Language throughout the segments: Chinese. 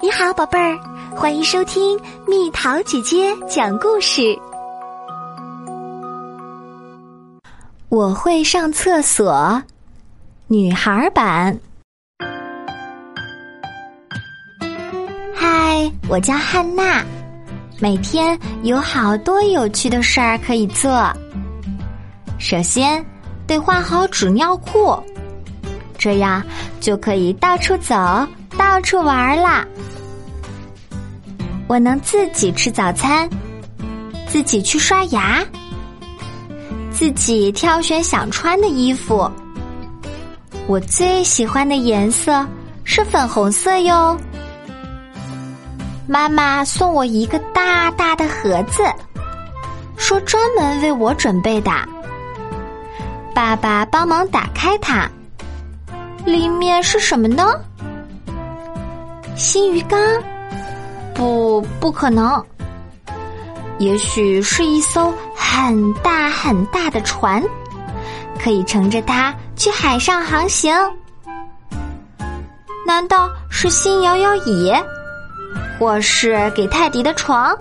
你好，宝贝儿，欢迎收听蜜桃姐姐讲故事。我会上厕所，女孩版。嗨，我叫汉娜，每天有好多有趣的事儿可以做。首先，得换好纸尿裤，这样就可以到处走。到处玩啦！我能自己吃早餐，自己去刷牙，自己挑选想穿的衣服。我最喜欢的颜色是粉红色哟。妈妈送我一个大大的盒子，说专门为我准备的。爸爸帮忙打开它，里面是什么呢？新鱼缸？不，不可能。也许是一艘很大很大的船，可以乘着它去海上航行。难道是新摇摇椅，或是给泰迪的床？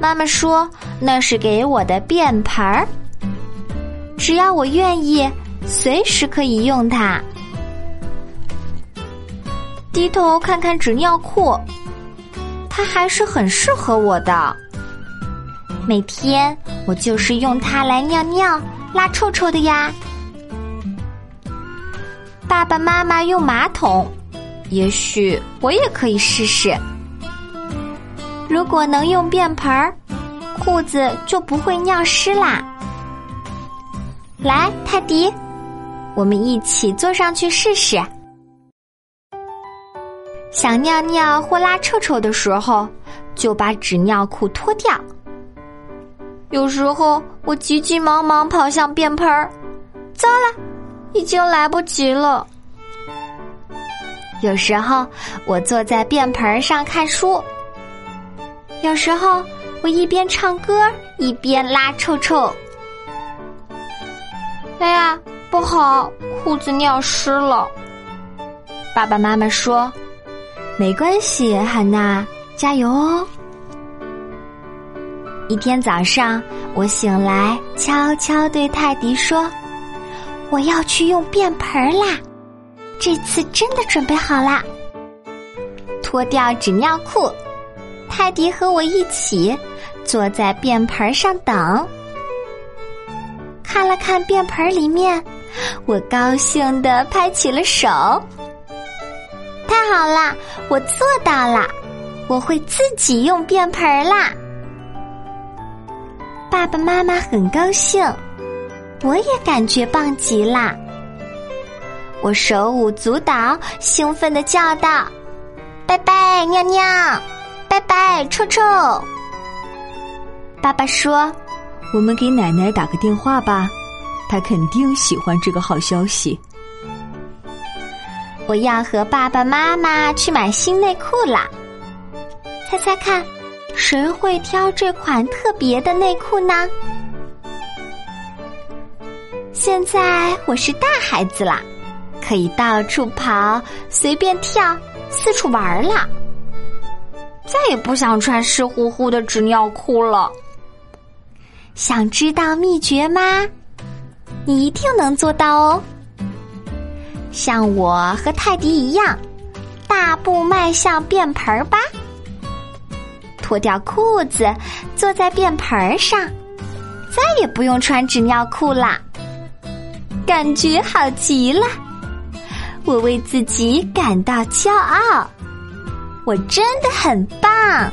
妈妈说那是给我的便盆儿，只要我愿意，随时可以用它。低头看看纸尿裤，它还是很适合我的。每天我就是用它来尿尿、拉臭臭的呀。爸爸妈妈用马桶，也许我也可以试试。如果能用便盆儿，裤子就不会尿湿啦。来，泰迪，我们一起坐上去试试。想尿尿或拉臭臭的时候，就把纸尿裤脱掉。有时候我急急忙忙跑向便盆儿，糟了，已经来不及了。有时候我坐在便盆上看书，有时候我一边唱歌一边拉臭臭。哎呀，不好，裤子尿湿了。爸爸妈妈说。没关系，汉娜，加油哦！一天早上，我醒来，悄悄对泰迪说：“我要去用便盆啦！这次真的准备好啦。”脱掉纸尿裤，泰迪和我一起坐在便盆上等。看了看便盆里面，我高兴的拍起了手。太好啦！我做到了，我会自己用便盆啦。爸爸妈妈很高兴，我也感觉棒极啦。我手舞足蹈，兴奋的叫道：“拜拜，尿尿！拜拜，臭臭！”爸爸说：“我们给奶奶打个电话吧，他肯定喜欢这个好消息。”我要和爸爸妈妈去买新内裤啦！猜猜看，谁会挑这款特别的内裤呢？现在我是大孩子啦，可以到处跑、随便跳、四处玩啦。再也不想穿湿乎乎的纸尿裤了。想知道秘诀吗？你一定能做到哦！像我和泰迪一样，大步迈向便盆儿吧。脱掉裤子，坐在便盆儿上，再也不用穿纸尿裤啦。感觉好极了，我为自己感到骄傲，我真的很棒。